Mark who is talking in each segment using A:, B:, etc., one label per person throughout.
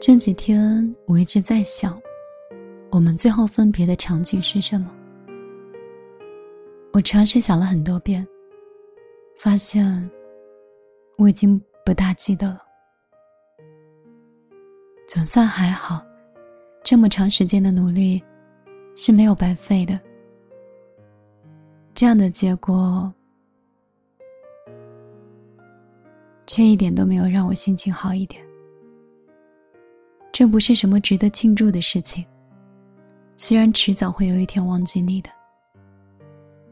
A: 这几天我一直在想，我们最后分别的场景是什么？我尝试想了很多遍，发现我已经不大记得了。总算还好，这么长时间的努力是没有白费的。这样的结果，却一点都没有让我心情好一点。这不是什么值得庆祝的事情。虽然迟早会有一天忘记你的，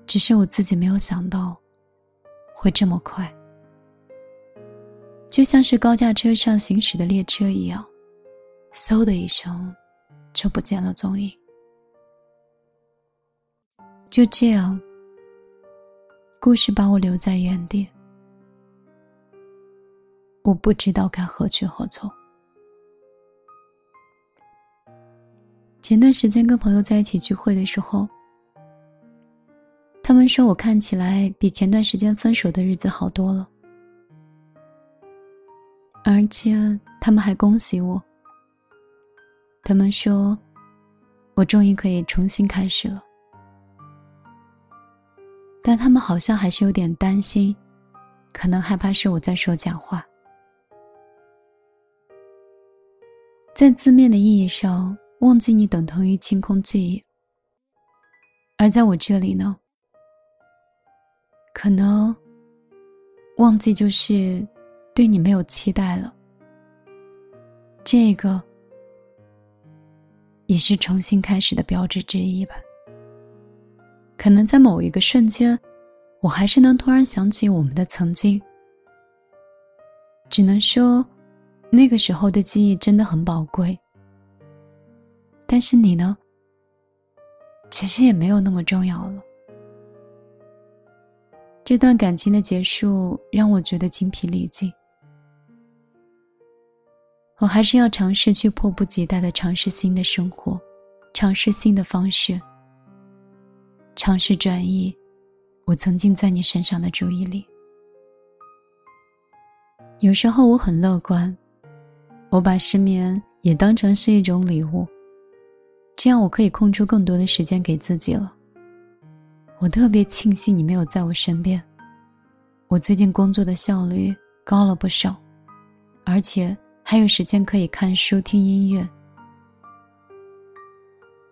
A: 只是我自己没有想到，会这么快。就像是高架车上行驶的列车一样，嗖的一声，就不见了踪影。就这样，故事把我留在原地，我不知道该何去何从。前段时间跟朋友在一起聚会的时候，他们说我看起来比前段时间分手的日子好多了，而且他们还恭喜我。他们说，我终于可以重新开始了，但他们好像还是有点担心，可能害怕是我在说假话。在字面的意义上。忘记你等同于清空记忆，而在我这里呢，可能忘记就是对你没有期待了。这个也是重新开始的标志之一吧。可能在某一个瞬间，我还是能突然想起我们的曾经。只能说，那个时候的记忆真的很宝贵。但是你呢？其实也没有那么重要了。这段感情的结束让我觉得精疲力尽。我还是要尝试去迫不及待的尝试新的生活，尝试新的方式，尝试转移我曾经在你身上的注意力。有时候我很乐观，我把失眠也当成是一种礼物。这样我可以空出更多的时间给自己了。我特别庆幸你没有在我身边。我最近工作的效率高了不少，而且还有时间可以看书、听音乐。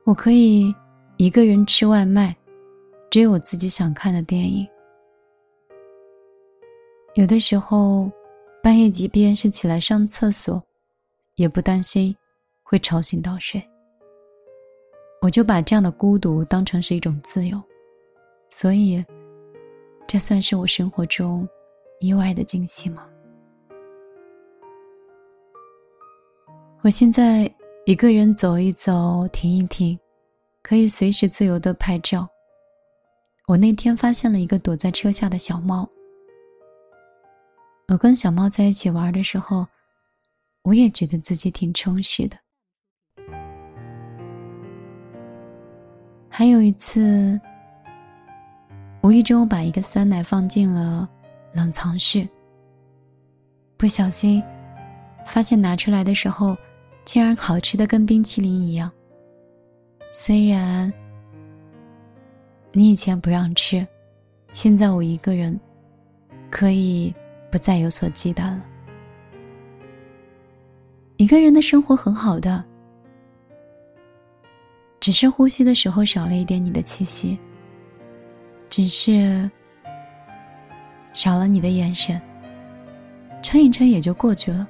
A: 我可以一个人吃外卖，只有我自己想看的电影。有的时候，半夜即便是起来上厕所，也不担心会吵醒到谁。我就把这样的孤独当成是一种自由，所以，这算是我生活中意外的惊喜吗？我现在一个人走一走，停一停，可以随时自由的拍照。我那天发现了一个躲在车下的小猫，我跟小猫在一起玩的时候，我也觉得自己挺充实的。还有一次，无意中把一个酸奶放进了冷藏室，不小心发现拿出来的时候，竟然好吃的跟冰淇淋一样。虽然你以前不让吃，现在我一个人可以不再有所忌惮了。一个人的生活很好的。只是呼吸的时候少了一点你的气息，只是少了你的眼神。撑一撑也就过去了，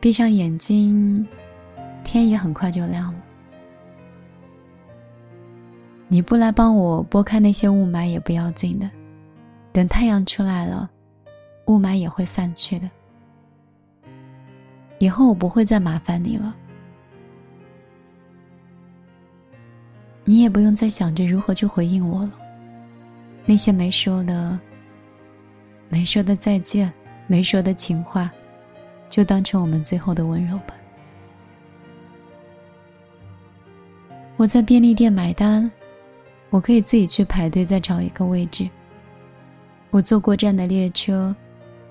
A: 闭上眼睛，天也很快就亮了。你不来帮我拨开那些雾霾也不要紧的，等太阳出来了，雾霾也会散去的。以后我不会再麻烦你了。你也不用再想着如何去回应我了。那些没说的、没说的再见、没说的情话，就当成我们最后的温柔吧。我在便利店买单，我可以自己去排队再找一个位置。我坐过站的列车，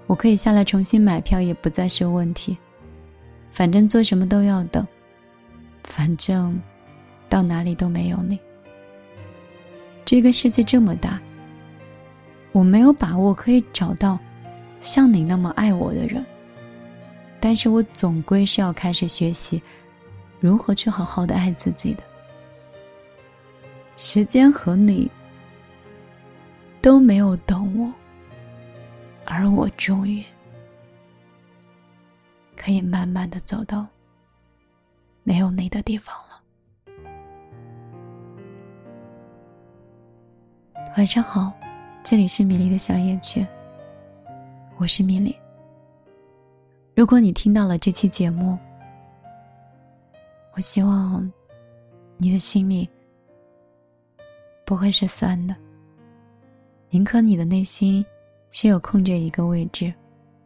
A: 我可以下来重新买票，也不再是问题。反正做什么都要等，反正到哪里都没有你。这个世界这么大，我没有把握可以找到像你那么爱我的人，但是我总归是要开始学习如何去好好的爱自己的。时间和你都没有等我，而我终于可以慢慢的走到没有你的地方晚上好，这里是米粒的小夜曲。我是米粒。如果你听到了这期节目，我希望你的心里不会是酸的。宁可你的内心是有空着一个位置，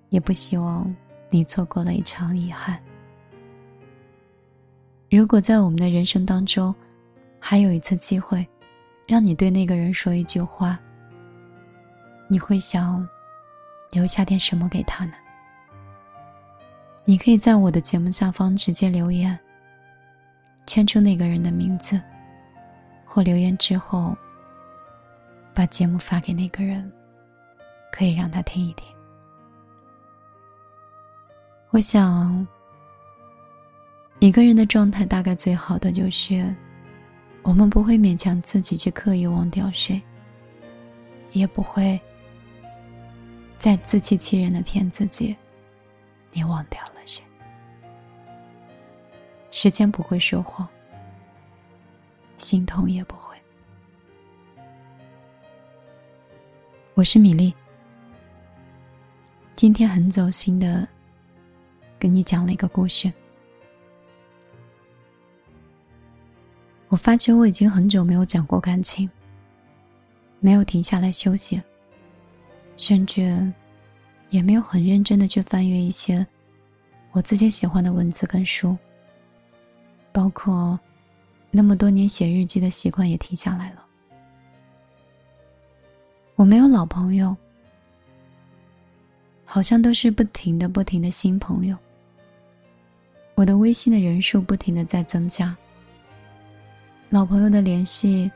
A: 也不希望你错过了一场遗憾。如果在我们的人生当中，还有一次机会。让你对那个人说一句话，你会想留下点什么给他呢？你可以在我的节目下方直接留言，圈出那个人的名字，或留言之后把节目发给那个人，可以让他听一听。我想，一个人的状态大概最好的就是。我们不会勉强自己去刻意忘掉谁，也不会再自欺欺人的骗自己，你忘掉了谁。时间不会说谎，心痛也不会。我是米粒，今天很走心的跟你讲了一个故事。发觉我已经很久没有讲过感情，没有停下来休息，甚至也没有很认真的去翻阅一些我自己喜欢的文字跟书，包括那么多年写日记的习惯也停下来了。我没有老朋友，好像都是不停的、不停的新朋友。我的微信的人数不停的在增加。老朋友的联系，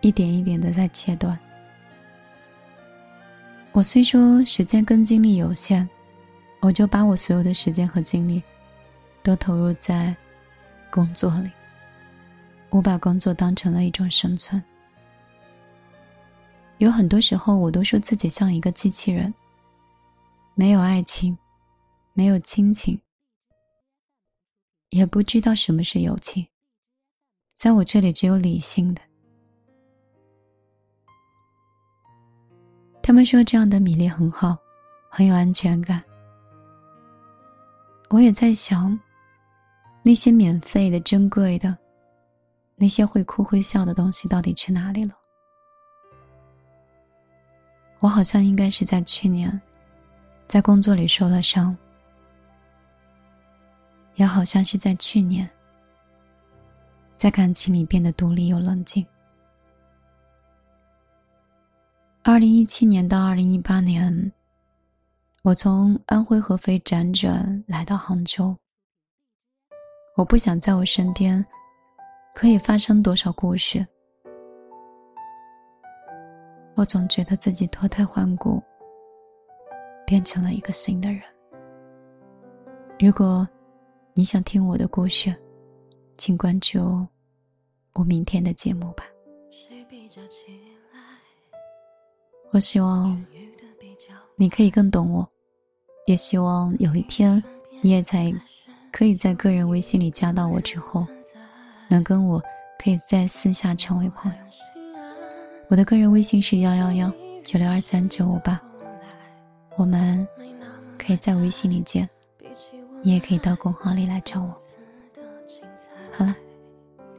A: 一点一点的在切断。我虽说时间跟精力有限，我就把我所有的时间和精力，都投入在工作里。我把工作当成了一种生存。有很多时候，我都说自己像一个机器人，没有爱情，没有亲情，也不知道什么是友情。在我这里只有理性的。他们说这样的米粒很好，很有安全感。我也在想，那些免费的、珍贵的，那些会哭会笑的东西到底去哪里了？我好像应该是在去年，在工作里受了伤，也好像是在去年。在感情里变得独立又冷静。二零一七年到二零一八年，我从安徽合肥辗转来到杭州。我不想在我身边可以发生多少故事，我总觉得自己脱胎换骨，变成了一个新的人。如果你想听我的故事。请关注我明天的节目吧。我希望你可以更懂我，也希望有一天你也在可以在个人微信里加到我之后，能跟我可以在私下成为朋友。我的个人微信是幺幺幺九六二三九五八，我们可以在微信里见，你也可以到公号里来找我。好了，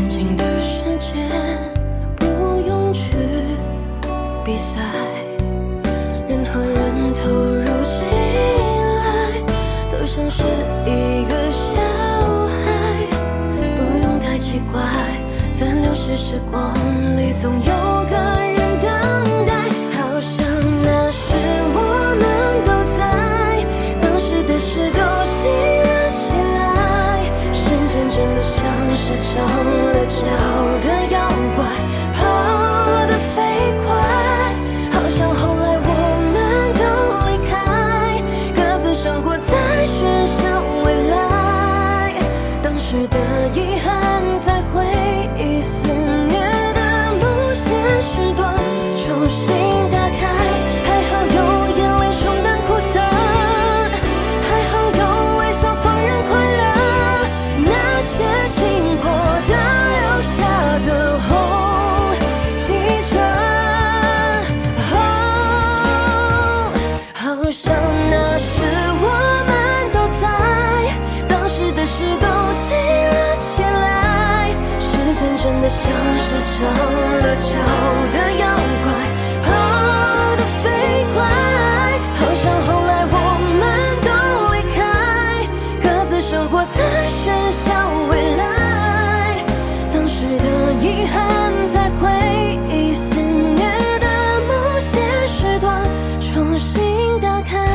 B: 安静的世界不用去比赛，任何人投入进来都像是一个小孩，不用太奇怪，在流逝时光里总有个人等待，好像那时我们都在，当时的事都记了起来，时间真的像是长了。像是成了桥的妖怪，跑得飞快，好像后来我们都离开，各自生活在喧嚣未来，当时的遗憾在回忆肆虐的某些时段重新打开。